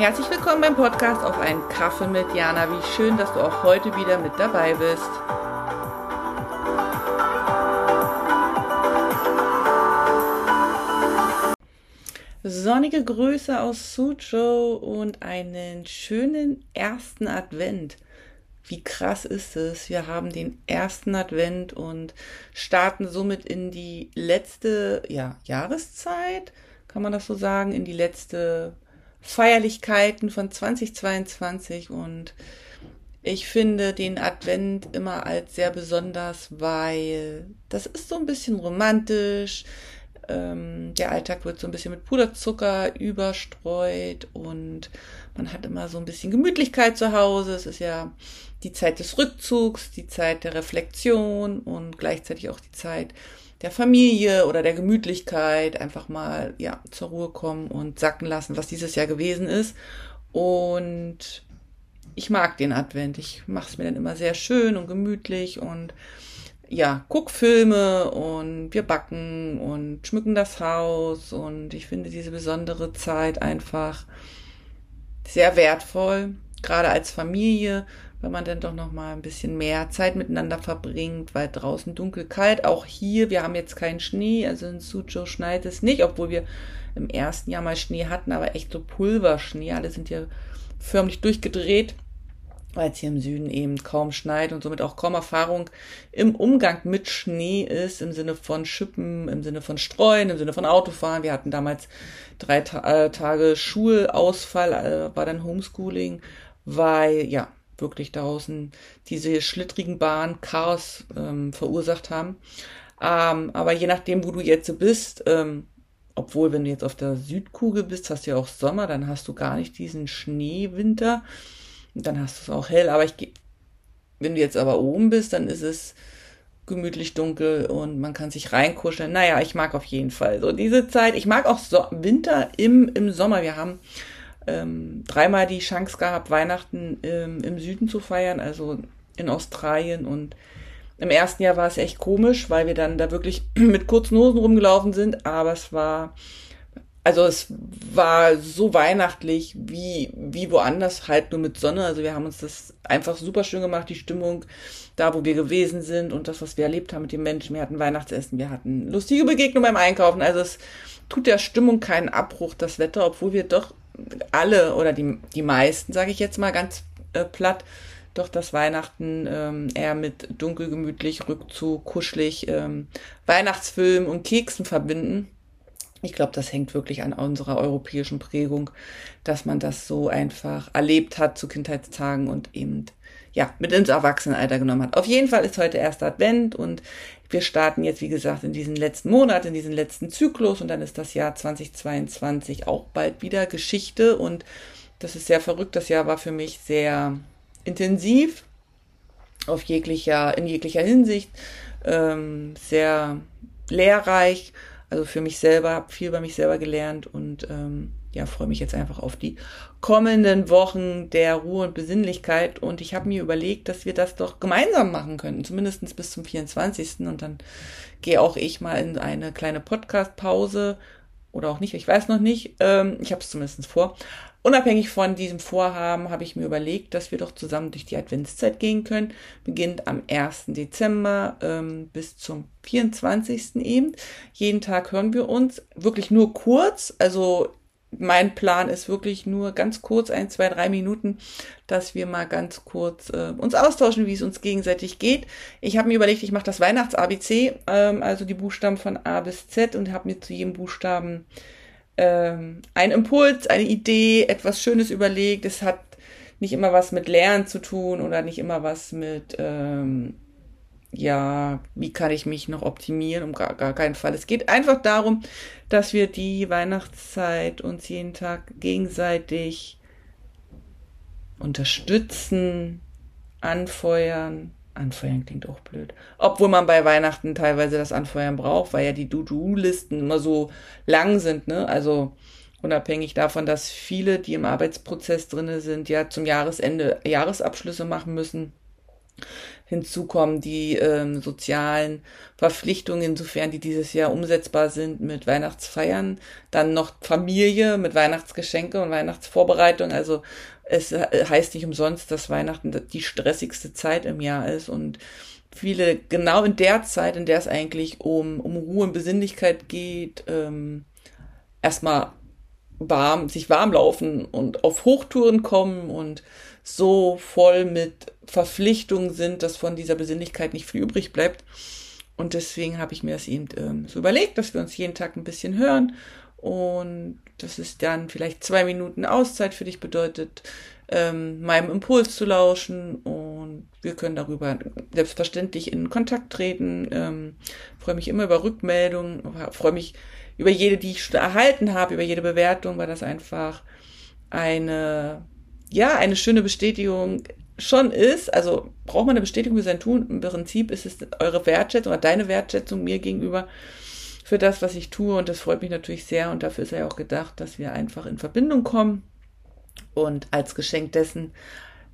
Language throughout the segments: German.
Herzlich willkommen beim Podcast auf einen Kaffee mit Jana. Wie schön, dass du auch heute wieder mit dabei bist. Sonnige Grüße aus Suzhou und einen schönen ersten Advent. Wie krass ist es? Wir haben den ersten Advent und starten somit in die letzte ja, Jahreszeit, kann man das so sagen, in die letzte Feierlichkeiten von 2022 und ich finde den Advent immer als sehr besonders, weil das ist so ein bisschen romantisch. Ähm, der Alltag wird so ein bisschen mit Puderzucker überstreut und man hat immer so ein bisschen Gemütlichkeit zu Hause. Es ist ja die Zeit des Rückzugs, die Zeit der Reflexion und gleichzeitig auch die Zeit, der Familie oder der Gemütlichkeit einfach mal ja zur Ruhe kommen und sacken lassen, was dieses Jahr gewesen ist. Und ich mag den Advent. Ich mache es mir dann immer sehr schön und gemütlich und ja, guck Filme und wir backen und schmücken das Haus und ich finde diese besondere Zeit einfach sehr wertvoll, gerade als Familie, wenn man dann doch noch mal ein bisschen mehr Zeit miteinander verbringt, weil draußen dunkel kalt. Auch hier, wir haben jetzt keinen Schnee, also in Suzhou schneit es nicht, obwohl wir im ersten Jahr mal Schnee hatten, aber echt so Pulverschnee. Alle sind hier förmlich durchgedreht, weil es hier im Süden eben kaum schneit und somit auch kaum Erfahrung im Umgang mit Schnee ist, im Sinne von Schippen, im Sinne von Streuen, im Sinne von Autofahren. Wir hatten damals drei Ta äh, Tage Schulausfall, äh, war dann Homeschooling, weil ja, wirklich draußen diese schlittrigen Bahnen Chaos ähm, verursacht haben. Ähm, aber je nachdem, wo du jetzt bist, ähm, obwohl wenn du jetzt auf der Südkugel bist, hast du ja auch Sommer, dann hast du gar nicht diesen Schneewinter. Dann hast du es auch hell. Aber ich wenn du jetzt aber oben bist, dann ist es gemütlich dunkel und man kann sich reinkuscheln. Naja, ich mag auf jeden Fall so diese Zeit. Ich mag auch so Winter im, im Sommer. Wir haben ähm, dreimal die Chance gehabt, Weihnachten ähm, im Süden zu feiern, also in Australien. Und im ersten Jahr war es echt komisch, weil wir dann da wirklich mit kurzen Hosen rumgelaufen sind, aber es war, also es war so weihnachtlich wie, wie woanders, halt nur mit Sonne. Also wir haben uns das einfach super schön gemacht, die Stimmung da, wo wir gewesen sind und das, was wir erlebt haben mit den Menschen. Wir hatten Weihnachtsessen, wir hatten lustige Begegnungen beim Einkaufen. Also es tut der Stimmung keinen Abbruch, das Wetter, obwohl wir doch alle oder die, die meisten, sage ich jetzt mal ganz äh, platt, doch das Weihnachten ähm, eher mit dunkel, gemütlich, Rückzug, kuschelig, ähm, Weihnachtsfilm und Keksen verbinden. Ich glaube, das hängt wirklich an unserer europäischen Prägung, dass man das so einfach erlebt hat zu Kindheitstagen und eben ja mit ins Erwachsenenalter genommen hat. Auf jeden Fall ist heute erster Advent und wir starten jetzt, wie gesagt, in diesen letzten Monat, in diesen letzten Zyklus und dann ist das Jahr 2022 auch bald wieder Geschichte und das ist sehr verrückt. Das Jahr war für mich sehr intensiv auf jeglicher, in jeglicher Hinsicht, ähm, sehr lehrreich. Also für mich selber, habe viel bei mich selber gelernt und ähm, ja, freue mich jetzt einfach auf die kommenden Wochen der Ruhe und Besinnlichkeit. Und ich habe mir überlegt, dass wir das doch gemeinsam machen könnten, zumindest bis zum 24. Und dann gehe auch ich mal in eine kleine Podcast-Pause oder auch nicht, ich weiß noch nicht. Ähm, ich habe es zumindest vor. Unabhängig von diesem Vorhaben habe ich mir überlegt, dass wir doch zusammen durch die Adventszeit gehen können. Beginnt am 1. Dezember ähm, bis zum 24. eben. Jeden Tag hören wir uns. Wirklich nur kurz. Also mein Plan ist wirklich nur ganz kurz, ein, zwei, drei Minuten, dass wir mal ganz kurz äh, uns austauschen, wie es uns gegenseitig geht. Ich habe mir überlegt, ich mache das Weihnachts-ABC, ähm, also die Buchstaben von A bis Z und habe mir zu jedem Buchstaben ähm, einen Impuls, eine Idee, etwas Schönes überlegt. Es hat nicht immer was mit Lernen zu tun oder nicht immer was mit ähm, ja, wie kann ich mich noch optimieren? Um gar, gar keinen Fall. Es geht einfach darum, dass wir die Weihnachtszeit uns jeden Tag gegenseitig unterstützen, anfeuern. Anfeuern klingt auch blöd. Obwohl man bei Weihnachten teilweise das Anfeuern braucht, weil ja die Do-Do-Listen immer so lang sind, ne? Also unabhängig davon, dass viele, die im Arbeitsprozess drinne sind, ja zum Jahresende Jahresabschlüsse machen müssen hinzukommen die ähm, sozialen Verpflichtungen, insofern die dieses Jahr umsetzbar sind mit Weihnachtsfeiern, dann noch Familie mit Weihnachtsgeschenke und Weihnachtsvorbereitung. Also es äh, heißt nicht umsonst, dass Weihnachten die stressigste Zeit im Jahr ist und viele genau in der Zeit, in der es eigentlich um, um Ruhe und Besinnlichkeit geht, ähm, erstmal warm, sich warm laufen und auf Hochtouren kommen und so voll mit Verpflichtungen sind, dass von dieser Besinnlichkeit nicht viel übrig bleibt. Und deswegen habe ich mir das eben ähm, so überlegt, dass wir uns jeden Tag ein bisschen hören und dass es dann vielleicht zwei Minuten Auszeit für dich bedeutet, ähm, meinem Impuls zu lauschen und wir können darüber selbstverständlich in Kontakt treten. Ähm, freue mich immer über Rückmeldungen, freue mich über jede, die ich erhalten habe, über jede Bewertung, weil das einfach eine, ja, eine schöne Bestätigung schon ist. Also braucht man eine Bestätigung für sein Tun. Im Prinzip ist es eure Wertschätzung oder deine Wertschätzung mir gegenüber für das, was ich tue. Und das freut mich natürlich sehr. Und dafür ist ja auch gedacht, dass wir einfach in Verbindung kommen. Und als Geschenk dessen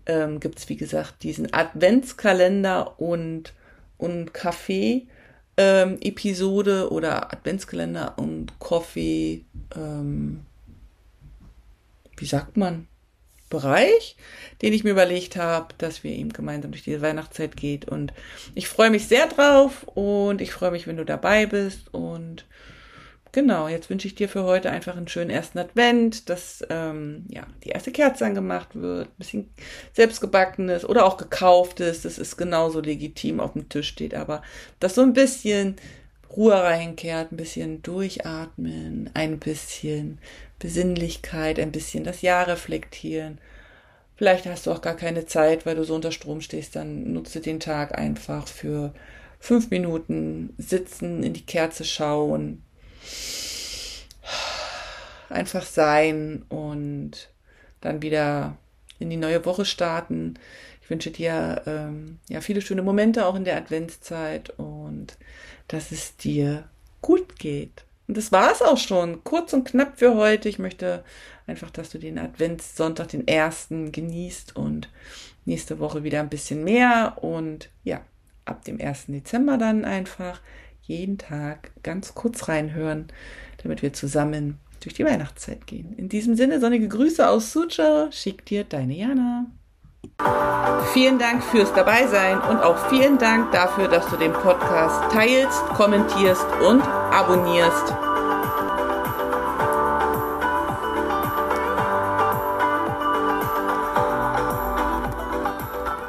ähm, gibt es, wie gesagt, diesen Adventskalender und, und Kaffee. Ähm, oder Adventskalender und Coffee, ähm, wie sagt man, Bereich, den ich mir überlegt habe, dass wir eben gemeinsam durch diese Weihnachtszeit geht. Und ich freue mich sehr drauf und ich freue mich, wenn du dabei bist. Und genau, jetzt wünsche ich dir für heute einfach einen schönen ersten Advent, dass ähm, ja die erste Kerze angemacht wird, ein bisschen selbstgebackenes oder auch gekauftes, das ist genauso legitim auf dem Tisch steht, aber dass so ein bisschen Ruhe reinkehrt, ein bisschen durchatmen, ein bisschen Besinnlichkeit, ein bisschen das Jahr reflektieren. Vielleicht hast du auch gar keine Zeit, weil du so unter Strom stehst, dann nutze den Tag einfach für fünf Minuten sitzen, in die Kerze schauen, einfach sein und dann wieder in die neue Woche starten. Ich wünsche dir ähm, ja viele schöne Momente auch in der Adventszeit und dass es dir gut geht. Und das war es auch schon. Kurz und knapp für heute. Ich möchte einfach, dass du den Adventssonntag, den ersten, genießt und nächste Woche wieder ein bisschen mehr. Und ja, ab dem 1. Dezember dann einfach jeden Tag ganz kurz reinhören, damit wir zusammen durch die Weihnachtszeit gehen. In diesem Sinne, sonnige Grüße aus Suzhou. Schick dir deine Jana. Vielen Dank fürs Dabeisein und auch vielen Dank dafür, dass du den Podcast teilst, kommentierst und abonnierst.